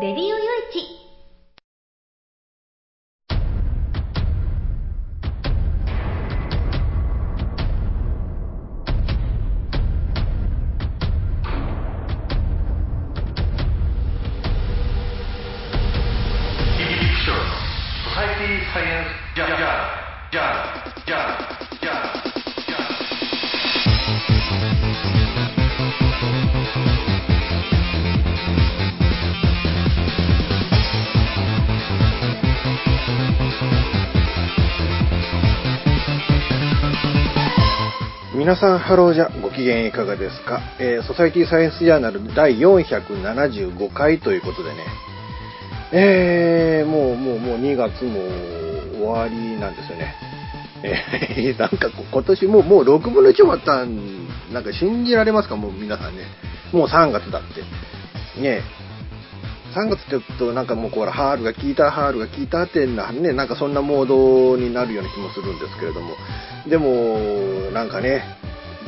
レデさん、ハローじゃ、ご機嫌いかがですか、えー、 Society Science Journal 第475回ということでね、えー、もう、もう、もう2月も終わりなんですよね。えー、なんか今年もう、もう6分の1終わったん、なんか信じられますか？もう皆さんね。もう3月だって。ね3月って言うと、なんかもうこれ、ハールが効いた、ハールが効いたってな、ね、なんかそんなモードになるような気もするんですけれども、でも、なんかね、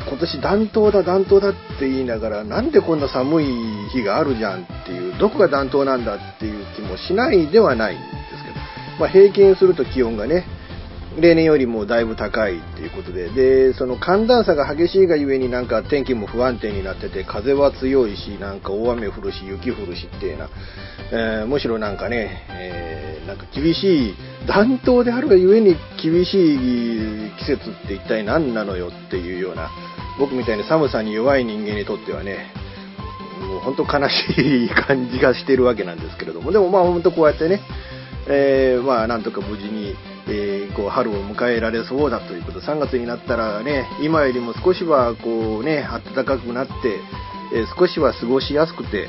今年暖冬だ、暖冬だって言いながら、なんでこんな寒い日があるじゃんっていう、どこが暖冬なんだっていう気もしないではないんですけど、まあ、平均すると気温がね、例年よりもだいぶ高いっていうことで、で、その寒暖差が激しいがゆえになんか天気も不安定になってて、風は強いし、なんか大雨降るし、雪降るしっていうな、えー、むしろなんかね、えー、なんか厳しい、暖冬であるがゆえに厳しい季節って一体何なのよっていうような、僕みたいに寒さに弱い人間にとってはね、もう本当悲しい感じがしてるわけなんですけれども、でもまあ本当こうやってね、えー、まあなんとか無事に、えー、こう春を迎えられそうだということ3月になったらね今よりも少しはこうね暖かくなって、えー、少しは過ごしやすくて、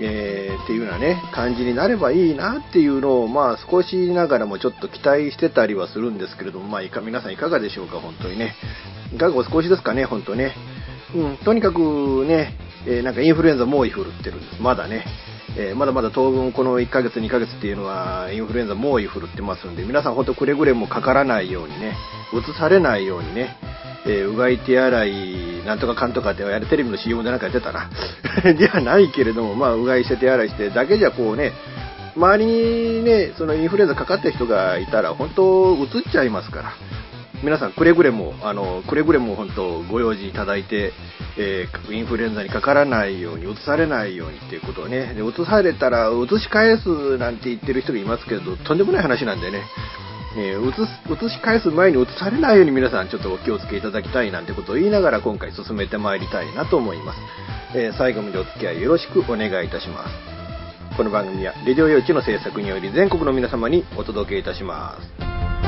えー、っていうようなね感じになればいいなっていうのをまあ少しながらもちょっと期待してたりはするんですけれどもまあいか皆さんいかがでしょうか本当にね。いかがお過ごしですかね本当ね。うんとにかくね、えなんかインフルエンザ猛威振るってるんです。まだね。えー、まだまだ当分この1ヶ月、2ヶ月っていうのはインフルエンザ猛威振るってますんで、皆さん本当くれぐれもかからないようにね、うつされないようにね、えー、うがい手洗い、なんとかかんとかってやるテレビの CM でなんかやってたな。じゃないけれども、まあ、うがいして手洗いしてだけじゃこうね、周りにね、そのインフルエンザかかってる人がいたら、本当、うつっちゃいますから。皆さんくれぐれも、あの、くれぐれも本当ご用心いただいて、えー、インフルエンザにかからないように、うつされないようにっていうことをね、で、うつされたら、うつし返すなんて言ってる人がいますけど、とんでもない話なんでね、えー、映し返す前に映されないように皆さんちょっとお気をつけいただきたいなんてことを言いながら今回進めてまいりたいなと思います。えー、最後までお付き合いよろしくお願いいたします。この番組は、レディオ用地の制作により全国の皆様にお届けいたします。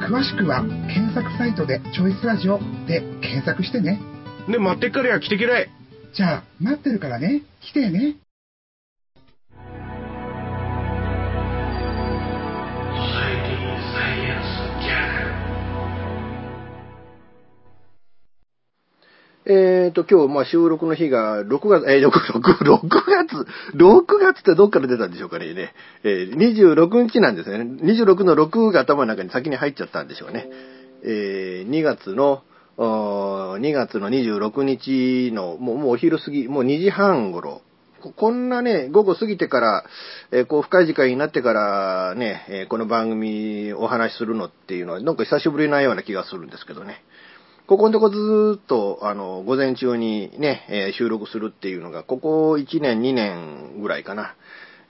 詳しくは、検索サイトでチョイスラジオで検索してね。で、待ってっからや来てけらい。じゃあ、待ってるからね。来てね。えーと、今日、まあ、収録の日が6月、えー、6、6、6月、6月ってどっから出たんでしょうかね。えー、26日なんですね。26の6が頭の中に先に入っちゃったんでしょうね。えー、2月の、2月の26日の、もう、もうお昼過ぎ、もう2時半頃。こんなね、午後過ぎてから、えー、こう、深い時間になってからね、えー、この番組お話しするのっていうのは、なんか久しぶりなような気がするんですけどね。ここのとこずっと、あの、午前中にね、え、収録するっていうのが、ここ1年、2年ぐらいかな、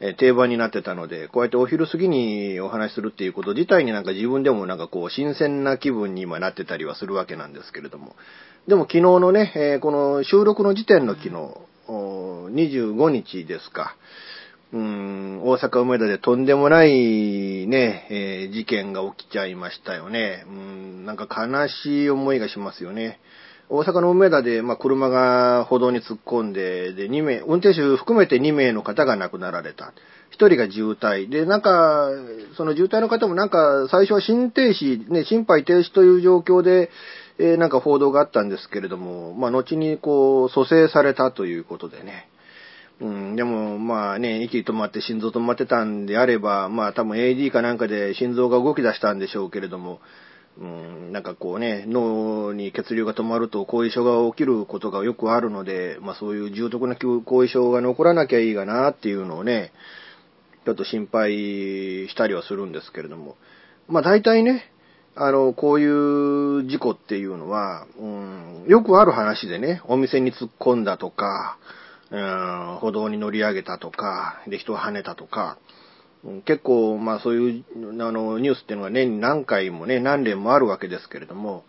え、定番になってたので、こうやってお昼過ぎにお話しするっていうこと自体になんか自分でもなんかこう、新鮮な気分に今なってたりはするわけなんですけれども。でも昨日のね、え、この収録の時点の昨日、25日ですか。うん、大阪梅田でとんでもないね、えー、事件が起きちゃいましたよね。うん、なんか悲しい思いがしますよね。大阪の梅田で、まあ、車が歩道に突っ込んで、で、2名、運転手含めて2名の方が亡くなられた。1人が渋滞。で、なんか、その渋滞の方もなんか、最初は心停止、ね、心肺停止という状況で、えー、なんか報道があったんですけれども、まあ、後にこう、蘇生されたということでね。うん、でも、まあね、息止まって心臓止まってたんであれば、まあ多分 AD かなんかで心臓が動き出したんでしょうけれども、うん、なんかこうね、脳に血流が止まると後遺症が起きることがよくあるので、まあそういう重篤な後遺症が残らなきゃいいがなっていうのをね、ちょっと心配したりはするんですけれども、まあ大体ね、あの、こういう事故っていうのは、うん、よくある話でね、お店に突っ込んだとか、歩道に乗り上げたとか、で、人を跳ねたとか、結構、まあそういう、あの、ニュースっていうのが年に何回もね、何連もあるわけですけれども、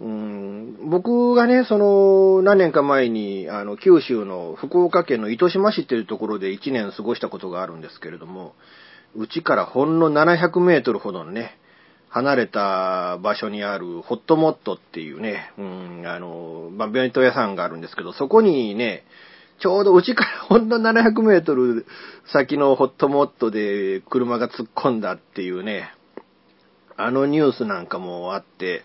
うん、僕がね、その、何年か前に、あの、九州の福岡県の糸島市っていうところで1年過ごしたことがあるんですけれども、うちからほんの700メートルほどのね、離れた場所にあるホットモットっていうね、うん、あの、まあ、弁当屋さんがあるんですけど、そこにね、ちょうどうちからほんの700メートル先のホットモットで車が突っ込んだっていうね、あのニュースなんかもあって、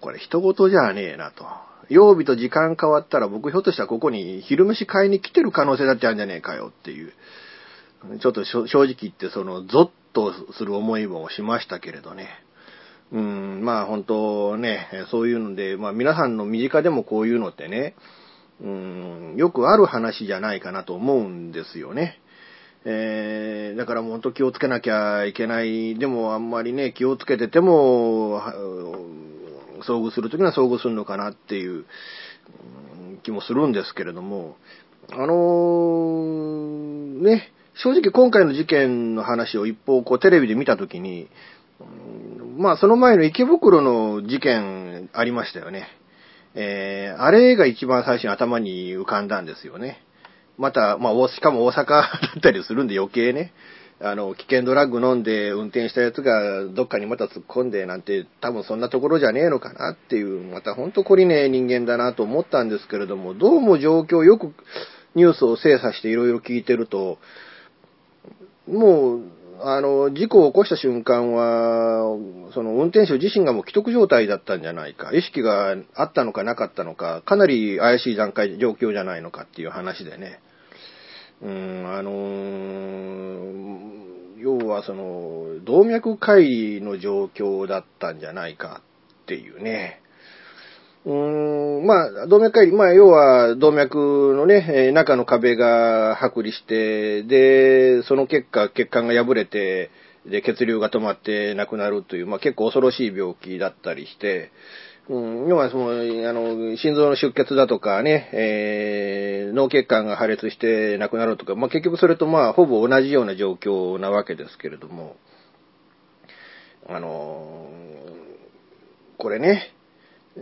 これ人事じゃねえなと。曜日と時間変わったら僕ひょっとしたらここに昼飯買いに来てる可能性だってあるんじゃねえかよっていう。ちょっと正直言ってそのゾッとする思いもしましたけれどね。うん、まあ本当ね、そういうので、まあ皆さんの身近でもこういうのってね、うん、よくある話じゃないかなと思うんですよね。えー、だからもう本当気をつけなきゃいけない。でもあんまりね、気をつけてても、遭遇するときには遭遇するのかなっていう、気もするんですけれども、あのー、ね、正直今回の事件の話を一方こうテレビで見たときに、まあその前の池袋の事件ありましたよね。えー、あれが一番最初に頭に浮かんだんですよね。また、まあ、しかも大阪 だったりするんで余計ね、あの、危険ドラッグ飲んで運転したやつがどっかにまた突っ込んでなんて多分そんなところじゃねえのかなっていう、またほんと懲りねえ人間だなと思ったんですけれども、どうも状況よくニュースを精査していろいろ聞いてると、もう、あの、事故を起こした瞬間は、その運転手自身がもう既得状態だったんじゃないか、意識があったのかなかったのか、かなり怪しい段階、状況じゃないのかっていう話でね。うん、あのー、要はその、動脈解離の状況だったんじゃないかっていうね。うーん、まあ、動脈解離、まあ、要は、動脈のね、中の壁が剥離して、で、その結果、血管が破れて、で、血流が止まって亡くなるという、まあ、結構恐ろしい病気だったりして、うん、要はその、あの、心臓の出血だとかね、えー、脳血管が破裂して亡くなるとか、まあ、結局それとまあ、ほぼ同じような状況なわけですけれども、あの、これね、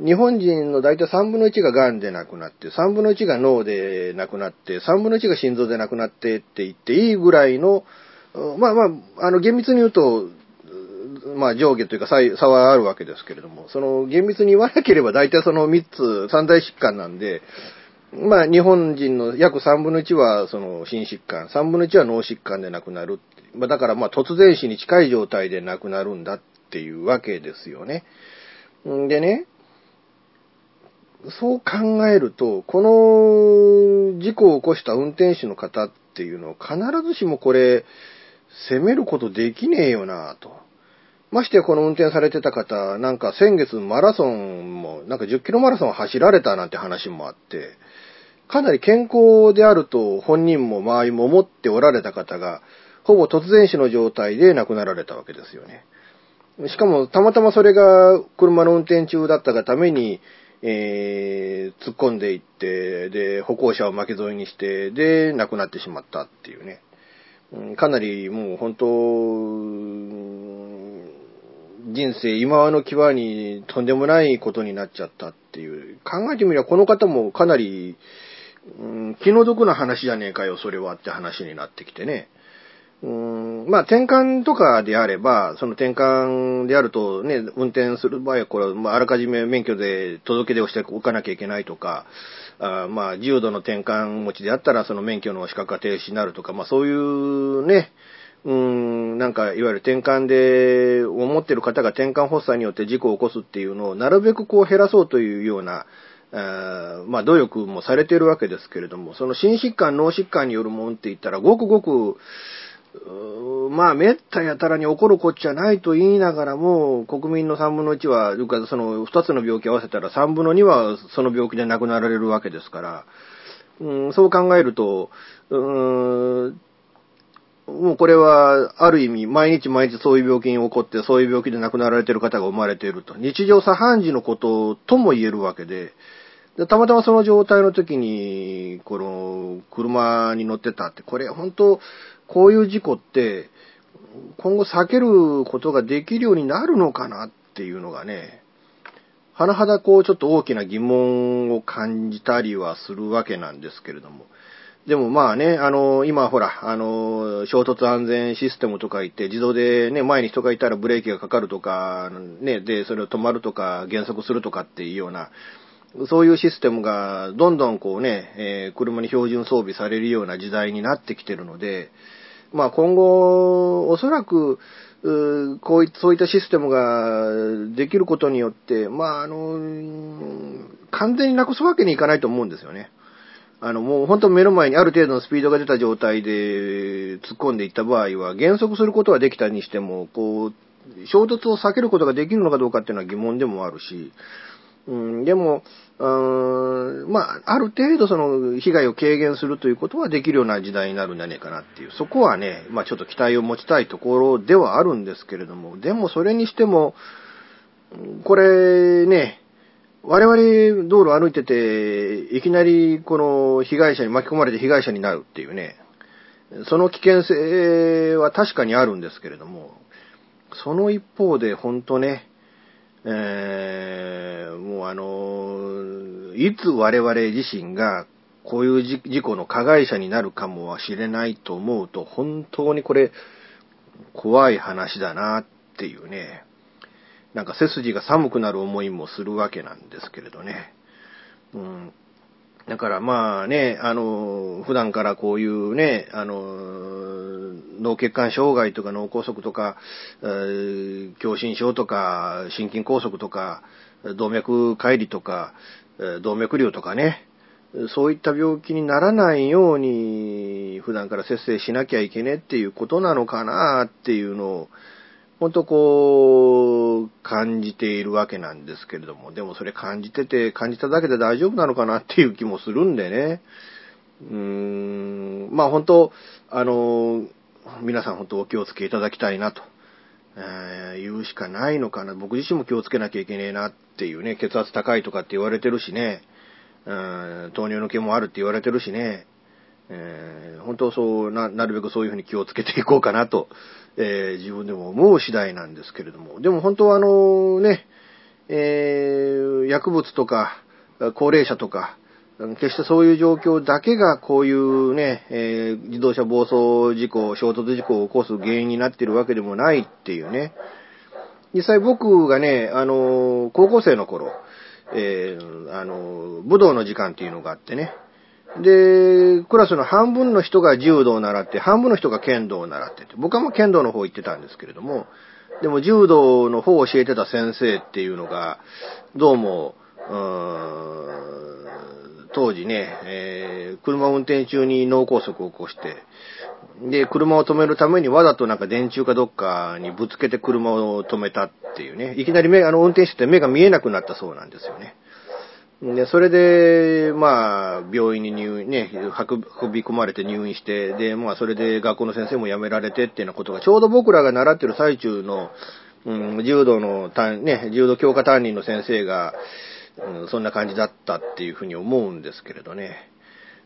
日本人の大体3分の1が癌で亡くなって、3分の1が脳で亡くなって、3分の1が心臓で亡くなってって言っていいぐらいの、まあまあ、あの、厳密に言うと、まあ上下というか差はあるわけですけれども、その厳密に言わなければ大体その3つ、三大疾患なんで、まあ日本人の約3分の1はその心疾患、3分の1は脳疾患で亡くなる。まあだからまあ突然死に近い状態で亡くなるんだっていうわけですよね。んでね、そう考えると、この事故を起こした運転手の方っていうのを必ずしもこれ、責めることできねえよなと。ましてやこの運転されてた方、なんか先月マラソンも、なんか10キロマラソン走られたなんて話もあって、かなり健康であると本人も周りも思っておられた方が、ほぼ突然死の状態で亡くなられたわけですよね。しかも、たまたまそれが車の運転中だったがために、えー、突っ込んでいって、で、歩行者を巻き添えにして、で、亡くなってしまったっていうね。かなりもう本当、人生今の際にとんでもないことになっちゃったっていう。考えてみればこの方もかなり、うん気の毒な話じゃねえかよ、それはって話になってきてね。うん。まあ、転換とかであれば、その転換であるとね、運転する場合は、これ、まあ、あらかじめ免許で届け出をしておかなきゃいけないとか、あまあ、重度の転換持ちであったら、その免許の資格が停止になるとか、まあ、そういうね、うん、なんか、いわゆる転換で、思ってる方が転換発作によって事故を起こすっていうのを、なるべくこう減らそうというような、あまあ、努力もされているわけですけれども、その心疾患、脳疾患によるもんって言ったら、ごくごく、まあ、めったやたらに起こるこっちゃないと言いながらも、国民の3分の1は、その2つの病気合わせたら3分の2はその病気で亡くなられるわけですから、うん、そう考えると、うーんもうこれは、ある意味、毎日毎日そういう病気に起こって、そういう病気で亡くなられている方が生まれていると。日常茶飯事のこととも言えるわけで、でたまたまその状態の時に、この、車に乗ってたって、これ本当、こういう事故って、今後避けることができるようになるのかなっていうのがね、甚だこうちょっと大きな疑問を感じたりはするわけなんですけれども。でもまあね、あの、今ほら、あの、衝突安全システムとか言って、自動でね、前に人がいたらブレーキがかかるとか、ね、で、それを止まるとか、減速するとかっていうような、そういうシステムがどんどんこうね、えー車に標準装備されるような時代になってきてるので、まあ今後、おそらく、うこういそういったシステムができることによって、まああの、完全になくすわけにいかないと思うんですよね。あの、もう本当目の前にある程度のスピードが出た状態で突っ込んでいった場合は、減速することはできたにしても、こう、衝突を避けることができるのかどうかっていうのは疑問でもあるし、うん、でも、うんまあ、ある程度その被害を軽減するということはできるような時代になるんじゃねえかなっていう、そこはね、まあちょっと期待を持ちたいところではあるんですけれども、でもそれにしても、これね、我々道路歩いてて、いきなりこの被害者に巻き込まれて被害者になるっていうね、その危険性は確かにあるんですけれども、その一方で本当ね、えーもうあの、いつ我々自身がこういう事事故の加害者になるかもしれないと思うと、本当にこれ、怖い話だなっていうね、なんか背筋が寒くなる思いもするわけなんですけれどね。うん。だからまあね、あの、普段からこういうね、あの、脳血管障害とか脳梗塞とか、えー狭心症とか、心筋梗塞とか、動脈解離とか、動脈瘤とかね、そういった病気にならないように、普段から節制しなきゃいけねっていうことなのかなっていうのを、本当こう、感じているわけなんですけれども、でもそれ感じてて、感じただけで大丈夫なのかなっていう気もするんでね。うーん、まあ本当、あの、皆さん本当お気をつけいただきたいなと、えー言うしかないのかな。僕自身も気をつけなきゃいけねえなっていうね、血圧高いとかって言われてるしね、うん糖尿の毛もあるって言われてるしね、えー本当そうな、なるべくそういうふうに気をつけていこうかなと、えー自分でも思う次第なんですけれども、でも本当はあのね、えー、薬物とか、高齢者とか、決してそういう状況だけがこういうね、えー、自動車暴走事故、衝突事故を起こす原因になっているわけでもないっていうね。実際僕がね、あの、高校生の頃、えー、あの、武道の時間っていうのがあってね。で、クラスの半分の人が柔道を習って、半分の人が剣道を習ってて、僕はもう剣道の方行ってたんですけれども、でも柔道の方を教えてた先生っていうのが、どうも、うーん当時ね、えー、車を運転中に脳梗塞を起こして、で、車を止めるためにわざとなんか電柱かどっかにぶつけて車を止めたっていうね、いきなり目、あの、運転手って目が見えなくなったそうなんですよね。で、それで、まあ、病院に入院、ね、運び込まれて入院して、で、まあ、それで学校の先生も辞められてっていうようなことが、ちょうど僕らが習ってる最中の、うん、柔道の、ね、柔道強化担任の先生が、うん、そんな感じだったっていうふうに思うんですけれどね。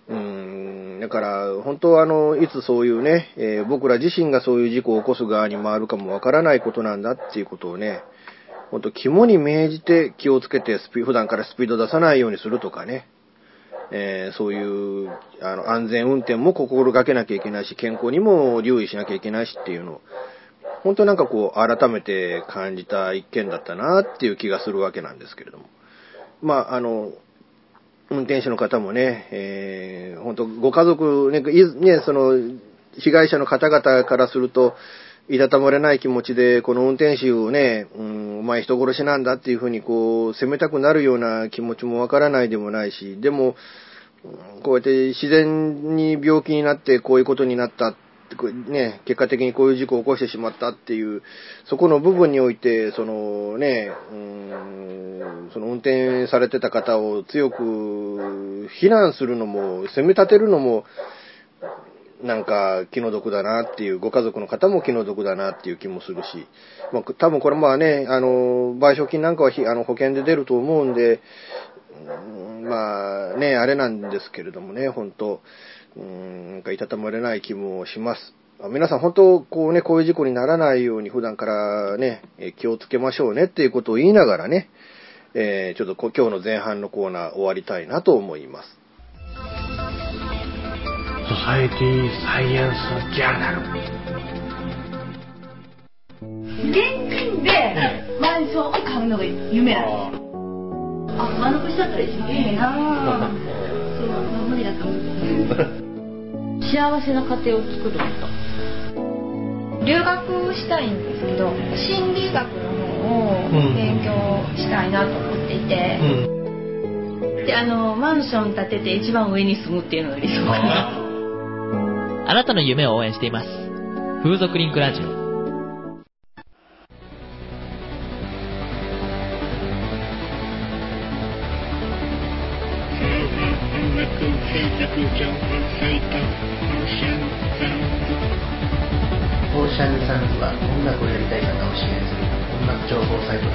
うん、だから、本当はあの、いつそういうね、えー、僕ら自身がそういう事故を起こす側に回るかもわからないことなんだっていうことをね、本当肝に銘じて気をつけてスピ、普段からスピード出さないようにするとかね、えー、そういう、あの、安全運転も心がけなきゃいけないし、健康にも留意しなきゃいけないしっていうのを、本当なんかこう、改めて感じた一件だったなっていう気がするわけなんですけれども。まあ、あの、運転手の方もね、えー、本当ご家族ね、ね、その、被害者の方々からすると、いたたまれない気持ちで、この運転手をね、うん、お前人殺しなんだっていうふうにこう、責めたくなるような気持ちもわからないでもないし、でも、こうやって自然に病気になってこういうことになったね、結果的にこういう事故を起こしてしまったっていう、そこの部分において、そのね、うん、その運転されてた方を強く非難するのも、責め立てるのも、なんか気の毒だなっていう、ご家族の方も気の毒だなっていう気もするし、まあ、多分これまあね、あの、賠償金なんかはあの保険で出ると思うんで、まあね、あれなんですけれどもね、本当うん、なんかいたたまれない気もします。皆さん本当、こうね、こういう事故にならないように普段からね、気をつけましょうねっていうことを言いながらね、えー、ちょっと今日の前半のコーナー終わりたいなと思います。ソサエティサイエンスジャーナル。現金でマンションを買うのが夢なんです。よ。あ、満足しちゃったら一番いいな。そう、無理だと思う。幸せな家庭を作ること。留学したいんですけど心理学の方を勉強したいなと思っていて、うん、であのマンション建てて一番上に住むっていうのが理想かな あなたの夢を応援しています。風俗リンクラジオ。オーシャンサウンズは音楽をやりたい方を支援する音楽情報サイトです。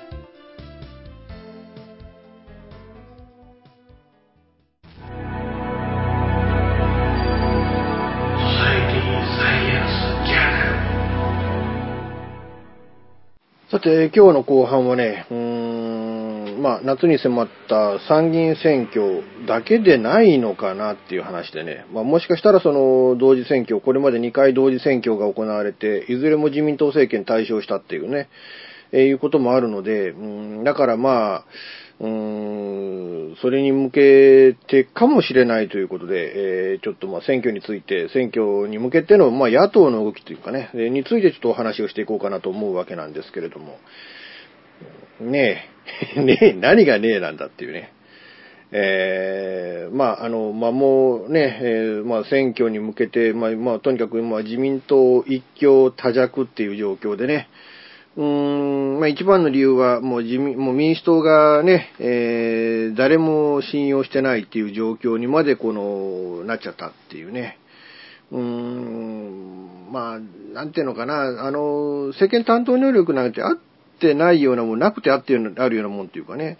さて、今日の後半はね、うーん、まあ、夏に迫った参議院選挙だけでないのかなっていう話でね、まあ、もしかしたらその同時選挙、これまで2回同時選挙が行われて、いずれも自民党政権対象したっていうね、えー、いうこともあるので、うん、だからまあ、うーん、それに向けてかもしれないということで、えー、ちょっとまあ選挙について、選挙に向けてのまあ野党の動きというかね、についてちょっとお話をしていこうかなと思うわけなんですけれども、ねえ、ねえ、何がねえなんだっていうね。えー、まあ、あの、まあ、もうね、えー、まあ、選挙に向けて、まあ、まあ、とにかく、まあ、自民党一強多弱っていう状況でね、うーん、まあ、一番の理由は、もう自民、もう民主党がね、えー、誰も信用してないっていう状況にまで、この、なっちゃったっていうね。うーん、まあ、なんていうのかな、あの、政権担当能力なんてあってないようなもん、なくてあってあるようなもんっていうかね。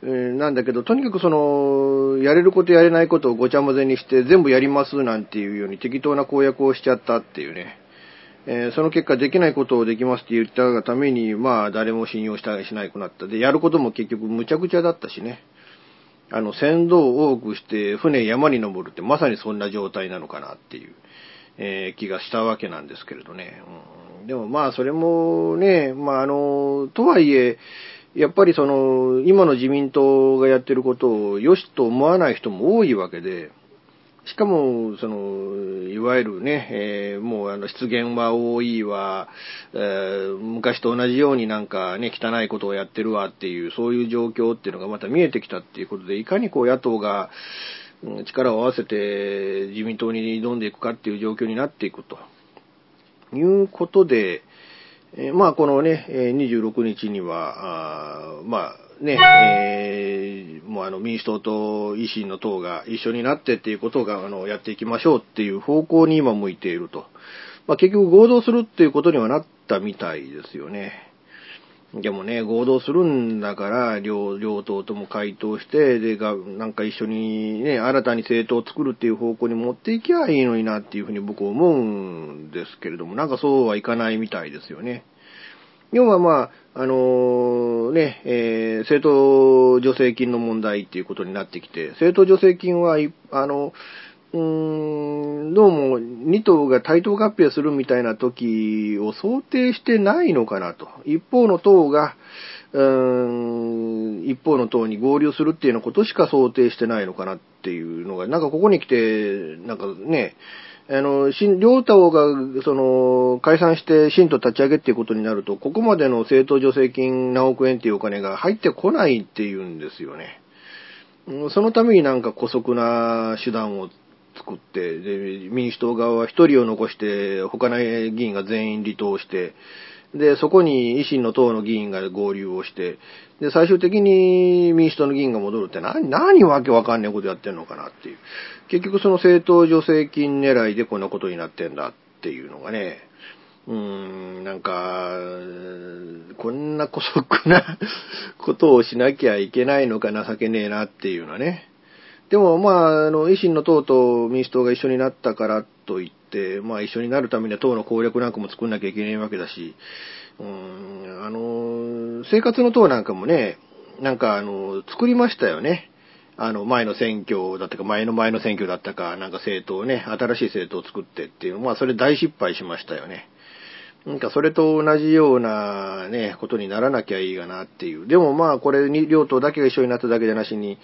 なんだけど、とにかくその、やれることやれないことをごちゃ混ぜにして全部やりますなんていうように適当な公約をしちゃったっていうね。えー、その結果できないことをできますって言ったがために、まあ誰も信用したりしなくなった。で、やることも結局むちゃくちゃだったしね。あの、船頭を多くして船山に登るってまさにそんな状態なのかなっていう、えー、気がしたわけなんですけれどね。うん、でもまあそれもね、まああの、とはいえ、やっぱりその、今の自民党がやってることを良しと思わない人も多いわけで、しかも、その、いわゆるね、えー、もうあの、失言は多いわ、えー、昔と同じようになんかね、汚いことをやってるわっていう、そういう状況っていうのがまた見えてきたっていうことで、いかにこう野党が力を合わせて自民党に挑んでいくかっていう状況になっていくと。いうことで、え、まあ、このね、26日には、あまあ、ね、えー、もうあの民主党と維新の党が一緒になってっていうことが、あの、やっていきましょうっていう方向に今向いていると。まあ、結局合同するっていうことにはなったみたいですよね。でもね、合同するんだから、両、両党とも回答して、で、が、なんか一緒にね、新たに政党を作るっていう方向に持っていきゃいいのになっていうふうに僕思うんですけれども、なんかそうはいかないみたいですよね。要はまあ、あのー、ね、えー、政党助成金の問題っていうことになってきて、政党助成金は、あの、うーん、どうも2党が対等合併するみたいな時を想定してないのかなと。一方の党が、うーん、一方の党に合流するっていうようなことしか想定してないのかなていうのが、なんかここに来て、なんかね、あの、両党が、その、解散して新党立ち上げっていうことになると、ここまでの政党助成金何億円っていうお金が入ってこないっていうんですよね。そのためになんか古速な手段を作って、で、民主党側は一人を残して、他の議員が全員離党して、で、そこに維新の党の議員が合流をして、で、最終的に民主党の議員が戻るって何、何わけわかんないことやってんのかなっていう。結局その政党助成金狙いでこんなことになってんだっていうのがね、うーん、なんか、こんな古速な ことをしなきゃいけないのか情けねえなっていうのはね。でも、まあ、あの、維新の党と民主党が一緒になったからといって、まあ、一緒になるためには党の攻略なんかも作んなきゃいけないわけだし、うん、あの、生活の党なんかもね、なんか、あの、作りましたよね。あの、前の選挙だったか、前の前の選挙だったか、なんか政党ね、新しい政党を作ってっていう、まあ、それ大失敗しましたよね。なんかそれと同じようなね、ことにならなきゃいいがなっていう。でもまあこれに両党だけが一緒になっただけでなしに、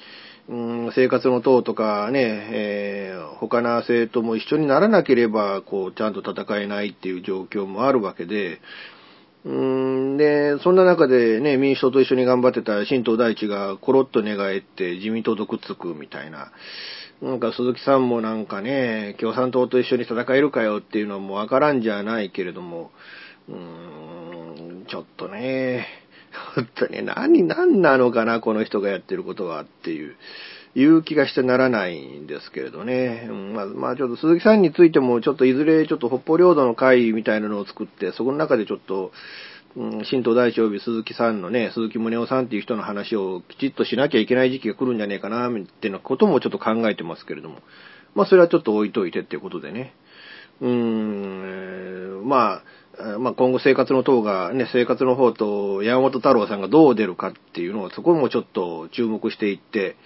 うん、生活の党とかね、えー、他の政党も一緒にならなければ、こう、ちゃんと戦えないっていう状況もあるわけで、うんで、そんな中でね、民主党と一緒に頑張ってた新党大地がコロッと寝返って自民党とくっつくみたいな。なんか鈴木さんもなんかね、共産党と一緒に戦えるかよっていうのはもうわからんじゃないけれども、うーん、ちょっとね、本当に何、何なのかな、この人がやってることはっていう、いう気がしてならないんですけれどね。まあ、まあ、ちょっと鈴木さんについても、ちょっといずれちょっと北方領土の会みたいなのを作って、そこの中でちょっと、うん、新東大地及び鈴木さんのね、鈴木宗男さんっていう人の話をきちっとしなきゃいけない時期が来るんじゃねえかな、っていうこともちょっと考えてますけれども。まあ、それはちょっと置いといてっていうことでね。うーん、まあ、まあ、今後生活の党が、ね、生活の方と山本太郎さんがどう出るかっていうのを、そこもちょっと注目していって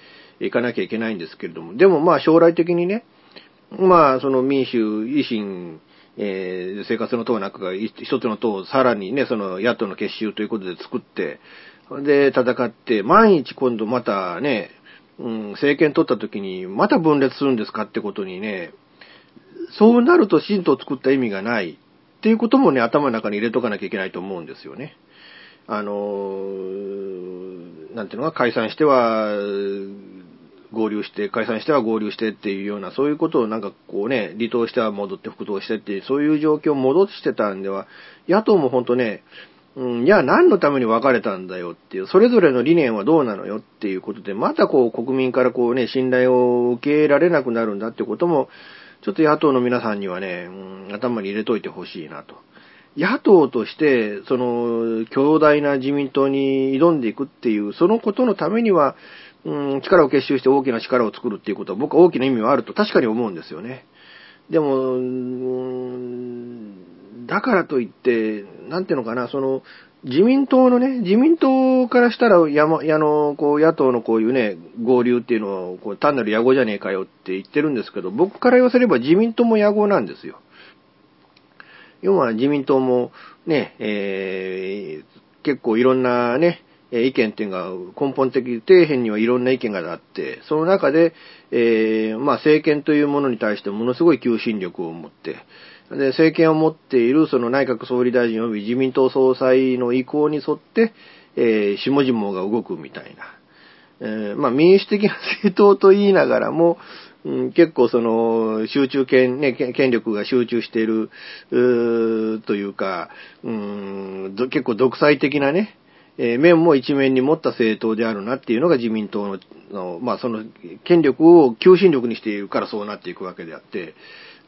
いかなきゃいけないんですけれども、でもまあ将来的にね、まあその民主、維新、えー、生活の党なんかが一つの党をさらにね、その野党の結集ということで作って、で、戦って、万一今度またね、うん、政権取った時に、また分裂するんですかってことにね、そうなると新党を作った意味がない。っていうこともね、頭の中に入れとかなきゃいけないと思うんですよね。あの、なんていうのか、解散しては、合流して、解散しては合流してっていうような、そういうことをなんかこうね、離党しては戻って復党してっていう、そういう状況を戻してたんでは、野党も本当ね、うん、いや、何のために別れたんだよっていう、それぞれの理念はどうなのよっていうことで、またこう国民からこうね、信頼を受けられなくなるんだってことも、ちょっと野党の皆さんにはね、うん、頭に入れといてほしいなと。野党として、その、強大な自民党に挑んでいくっていう、そのことのためには、うん、力を結集して大きな力を作るっていうことは僕は大きな意味はあると確かに思うんですよね。でも、うんだからといって、なんていうのかな、その、自民党のね、自民党からしたら、やま、やの、こう、野党のこういうね、合流っていうのを、こう、単なる野合じゃねえかよって言ってるんですけど、僕から言わせれば自民党も野合なんですよ。要は自民党もね、えー、結構いろんなね、意見っていうのが根本的、底辺にはいろんな意見があって、その中で、えーまあ政権というものに対してものすごい求心力を持って、で、政権を持っているその内閣総理大臣及び自民党総裁の意向に沿って、えー下々が動くみたいな。えーまあ民主的な政党と言いながらも、うん結構その、集中権、ね、権力が集中している、うというか、うん結構独裁的なね、えー面も一面に持った政党であるなっていうのが自民党の、のまあその、権力を求心力にしているからそうなっていくわけであって、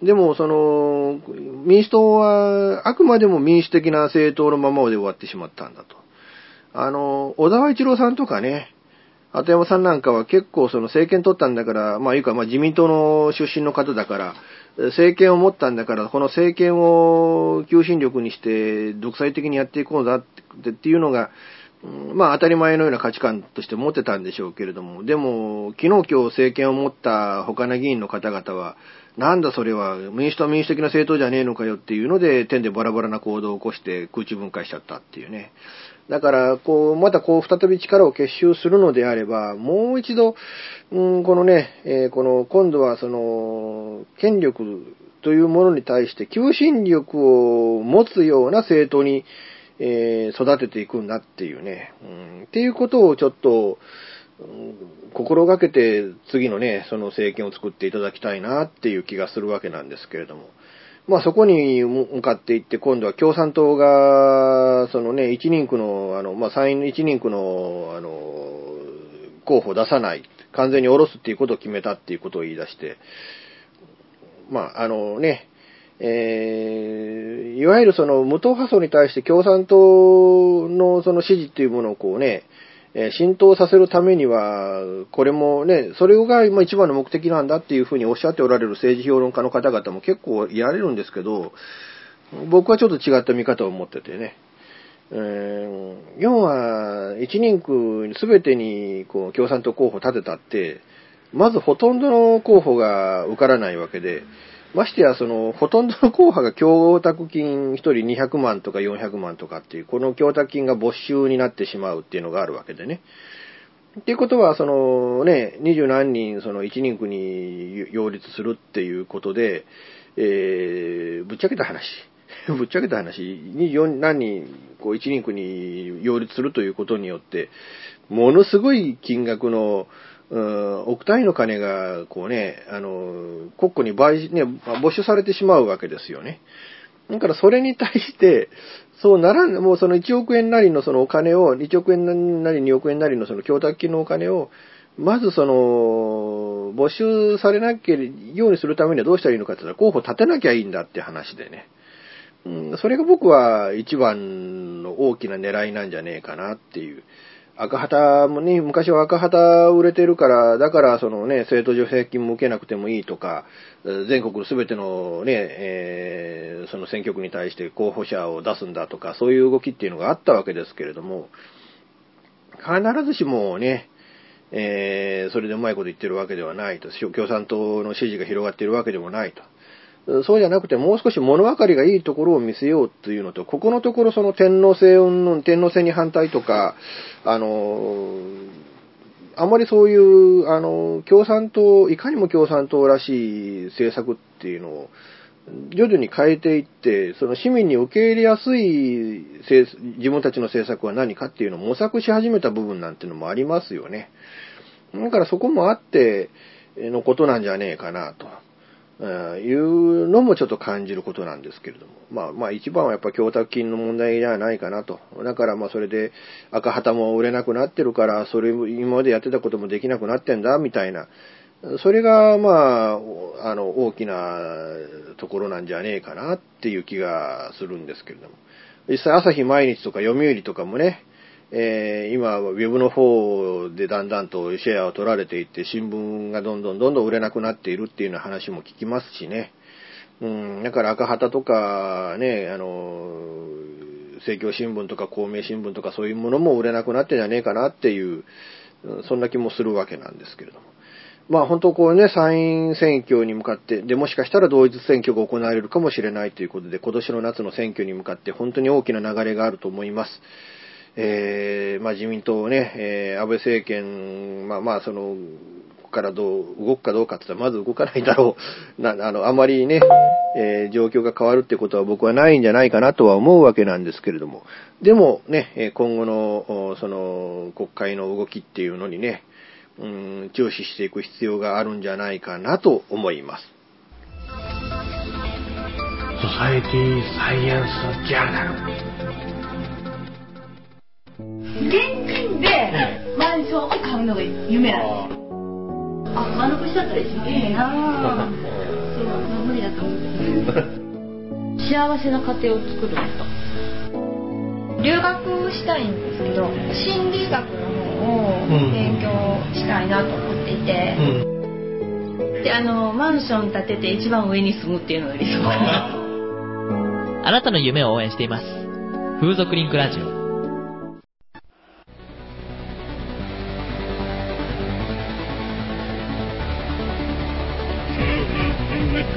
でも、その、民主党は、あくまでも民主的な政党のままで終わってしまったんだと。あの、小沢一郎さんとかね、鳩山さんなんかは結構その政権取ったんだから、まあいうかまあ自民党の出身の方だから、政権を持ったんだから、この政権を求心力にして独裁的にやっていこうだってっていうのが、まあ当たり前のような価値観として持ってたんでしょうけれども、でも、昨日今日政権を持った他の議員の方々は、なんだそれは民主党民主的な政党じゃねえのかよっていうので、点でバラバラな行動を起こして空中分解しちゃったっていうね。だから、こう、またこう、再び力を結集するのであれば、もう一度、うん、このね、えーこの、今度はその、権力というものに対して、求心力を持つような政党に、えー育てていくんだっていうね、うん、っていうことをちょっと、心がけて次のね、その政権を作っていただきたいなっていう気がするわけなんですけれども。まあそこに向かっていって、今度は共産党が、そのね、一人区の、あの、まあ参院一人区の、あの、候補を出さない、完全に下ろすっていうことを決めたっていうことを言い出して、まああのね、えーいわゆるその無党派層に対して共産党のその支持っていうものをこうね、え浸透させるためには、これもね、それが今一番の目的なんだっていうふうにおっしゃっておられる政治評論家の方々も結構いられるんですけど、僕はちょっと違った見方を持っててね。えー要は、一人区全てにこう共産党候補立てたって、まずほとんどの候補が受からないわけで、ましてや、その、ほとんどの候補が供託金1人200万とか400万とかっていう、この供託金が没収になってしまうっていうのがあるわけでね。っていうことは、そのね、二十何人、その一人区に擁立するっていうことで、えー、ぶっちゃけた話。ぶっちゃけた話、24何人、こう、一人区に擁立するということによって、ものすごい金額の、うん億単位の金が、こうね、あの、国庫に倍、ね、没収されてしまうわけですよね。だからそれに対して、そうならん、もうその1億円なりのそのお金を、1億円なり2億円なりのその供託金のお金を、まずその、没収されなけれようにするためにはどうしたらいいのかって言ったら、候補立てなきゃいいんだって話でね。うん、それが僕は一番の大きな狙いなんじゃねえかなっていう。赤旗もね、昔は赤旗売れてるから、だからそのね、政党助成金も受けなくてもいいとか、全国すべてのね、えーその選挙区に対して候補者を出すんだとか、そういう動きっていうのがあったわけですけれども、必ずしもね、えーそれでうまいこと言ってるわけではないと、共産党の支持が広がっているわけでもないと。そうじゃなくて、もう少し物分かりがいいところを見せようというのと、ここのところその天皇制運の、天皇制に反対とか、あの、あまりそういう、あの、共産党、いかにも共産党らしい政策っていうのを、徐々に変えていって、その市民に受け入れやすい自分たちの政策は何かっていうのを模索し始めた部分なんていうのもありますよね。だからそこもあってのことなんじゃねえかなと。いうのもちょっと感じることなんですけれども。まあまあ一番はやっぱ供託金の問題じゃないかなと。だからまあそれで赤旗も売れなくなってるから、それ今までやってたこともできなくなってんだ、みたいな。それがまあ、あの、大きなところなんじゃねえかなっていう気がするんですけれども。実際朝日毎日とか読売とかもね、えー、今、ウェブの方でだんだんとシェアを取られていって、新聞がどんどんどんどん売れなくなっているっていうような話も聞きますしね。うん、だから赤旗とかね、あの、政教新聞とか公明新聞とかそういうものも売れなくなってんじゃねえかなっていう、そんな気もするわけなんですけれども。まあ本当こうね、参院選挙に向かって、で、もしかしたら同一選挙が行われるかもしれないということで、今年の夏の選挙に向かって本当に大きな流れがあると思います。えー、まあ自民党ね、えー、安倍政権、まあまあその、ここからどう、動くかどうかって言ったらまず動かないだろう。な、あの、あまりね、えー、状況が変わるってことは僕はないんじゃないかなとは思うわけなんですけれども。でもね、今後の、その、国会の動きっていうのにね、うん、注視していく必要があるんじゃないかなと思います。ソサエティサイエンスジャーナル現金でマンションを買うのが夢なんです。よあ間残しだったら一番いいな。そう、無理だと思って幸せな家庭を作るんと。留学したいんですけど心理学の方を勉強したいなと思っていて、うん、であのマンション建てて一番上に住むっていうのが理想かな。あなたの夢を応援しています。風俗リンクラジオ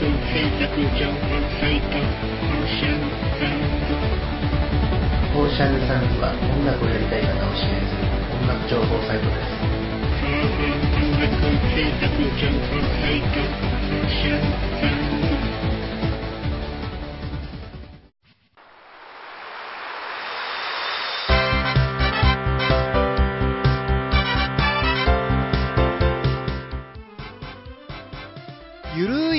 オーシャンサンズは音楽をやりたい方を支援する音楽情報サイトです音楽サイトオーシャンサン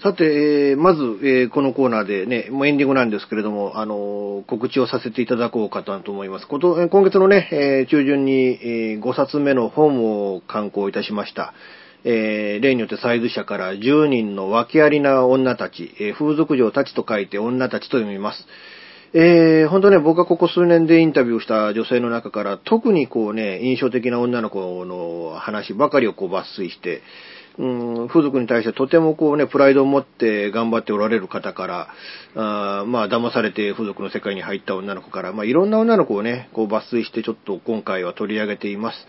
さて、えー、まず、えー、このコーナーでね、もうエンディングなんですけれども、あのー、告知をさせていただこうかと思います。こと今月のね、え中旬に、え5冊目の本を刊行いたしました。え例によってサイズ社から10人の訳ありな女たち、え風俗嬢たちと書いて女たちと読みます。えー、本当ね、僕がここ数年でインタビューした女性の中から、特にこうね、印象的な女の子の話ばかりをこう抜粋して、うん、風俗に対してとてもこうね、プライドを持って頑張っておられる方から、あまあ、騙されて風俗の世界に入った女の子から、まあ、いろんな女の子をね、こう抜粋してちょっと今回は取り上げています。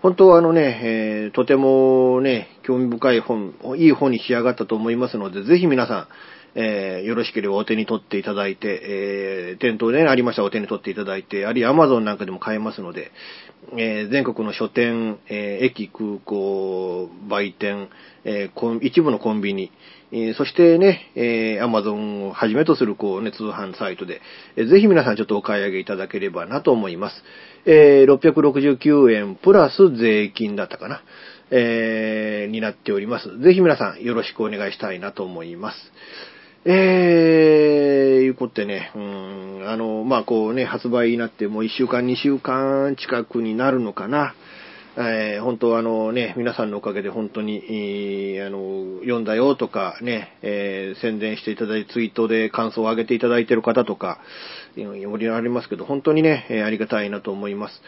本当はあのね、えー、とてもね、興味深い本、いい本に仕上がったと思いますので、ぜひ皆さん、えー、よろしければお手に取っていただいて、えー、店頭で、ね、ありましたらお手に取っていただいて、あるいは Amazon なんかでも買えますので、えー、全国の書店、えー、駅、空港、売店、えー、一部のコンビニ、え、そしてね、えー、Amazon をはじめとする、こうね、通販サイトで、えー、ぜひ皆さんちょっとお買い上げいただければなと思います。え、669円プラス税金だったかな、え、になっております。ぜひ皆さんよろしくお願いしたいなと思います。えー、いうことでね、うん、あの、まあ、こうね、発売になってもう1週間、2週間近くになるのかな。えー、本当あのね、皆さんのおかげで本当に、えー、あの、読んだよとかね、えー、宣伝していただいて、ツイートで感想を上げていただいている方とか、いろいろありますけど、本当にね、え、ありがたいなと思います。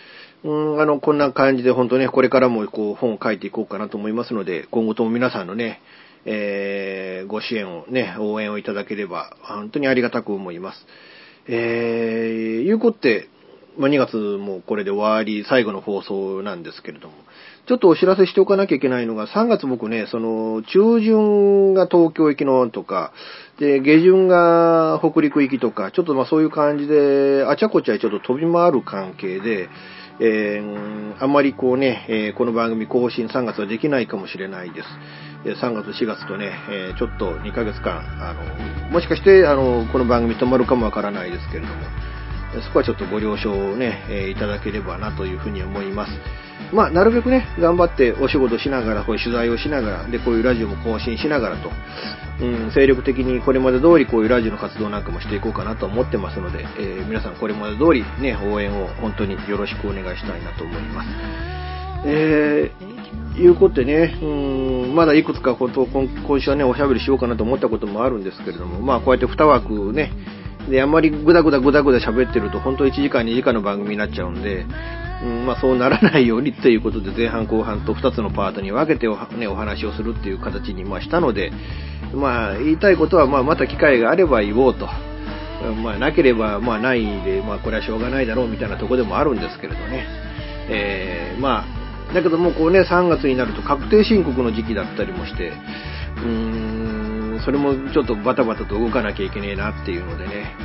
うん、あの、こんな感じで本当ね、これからもこう、本を書いていこうかなと思いますので、今後とも皆さんのね、えー、ご支援をね、応援をいただければ、本当にありがたく思います。えー、いうことで、まあ、2月もこれで終わり、最後の放送なんですけれども、ちょっとお知らせしておかなきゃいけないのが、3月僕ね、その、中旬が東京行きのとか、で、下旬が北陸行きとか、ちょっとまあそういう感じで、あちゃこちゃちょっと飛び回る関係で、えー、あんまりこうね、え、この番組更新3月はできないかもしれないです。3月4月とね、え、ちょっと2ヶ月間、あの、もしかして、あの、この番組止まるかもわからないですけれども、そこはちょっとご了承をね、え、いただければなというふうに思います。まあ、なるべくね、頑張ってお仕事しながら、こういう取材をしながら、で、こういうラジオも更新しながらと、うん、精力的にこれまで通りこういうラジオの活動なんかもしていこうかなと思ってますので、えー、皆さんこれまで通りね、応援を本当によろしくお願いしたいなと思います。えー、いうことでね、うん、まだいくつか今今週はね、おしゃべりしようかなと思ったこともあるんですけれども、まあこうやって2枠ね、で、あんまりぐだぐだぐだぐだ喋ってると、本当1時間2時間の番組になっちゃうんで、うん、まあそうならないようにということで、前半後半と2つのパートに分けてお,、ね、お話をするっていう形にましたので、まあ言いたいことは、まあまた機会があれば言おうと。まあなければ、まあないで、まあこれはしょうがないだろうみたいなとこでもあるんですけれどね。えー、まあ、だけどもこうね、3月になると確定申告の時期だったりもして、うーん、それもちょっとバタバタと動かなきゃいけねえなっていうのでね、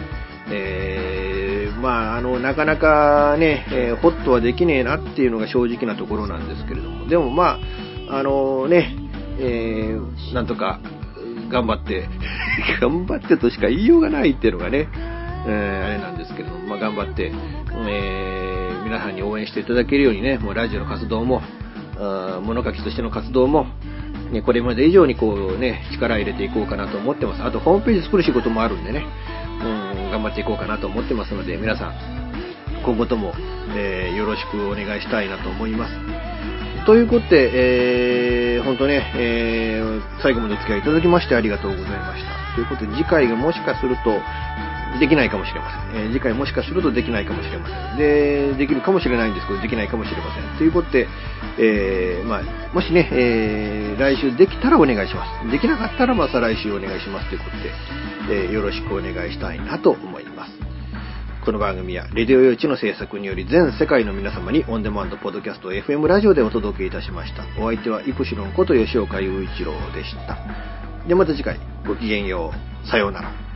えー、まあ、あの、なかなかね、えー、ホットはできねえなっていうのが正直なところなんですけれども、でもまあ、あのね、えー、なんとか頑張って 頑張ってとしか言いようがないっていうのがね、えー、あれなんですけども、まあ、頑張って、えー、皆さんに応援していただけるようにね、もうラジオの活動も、物書きとしての活動も、ね、これまで以上にこうね、力入れていこうかなと思ってます。あと、ホームページ作る仕事もあるんでね、う、頑張っていこうかなと思ってますので、皆さん、今後とも、えー、よろしくお願いしたいなと思います。ということで、えー、本当ね、えー、最後までお付き合いいただきましてありがとうございました。ということで、次回がもしかすると、できないかもしれません。えー、次回もしかするとできないかもしれません。で、できるかもしれないんですけど、できないかもしれません。ということで、えー、まあ、もしね、えー、来週できたらお願いします。できなかったらまた来週お願いしますということで、え、よろしくお願いしたいなと思います。この番組は、レディオ用地の制作により全世界の皆様にオンデマンドポッドキャスト FM ラジオでお届けいたしました。お相手はイプシロンこと吉岡雄一郎でした。では、また次回、ごきげんよう。さようなら。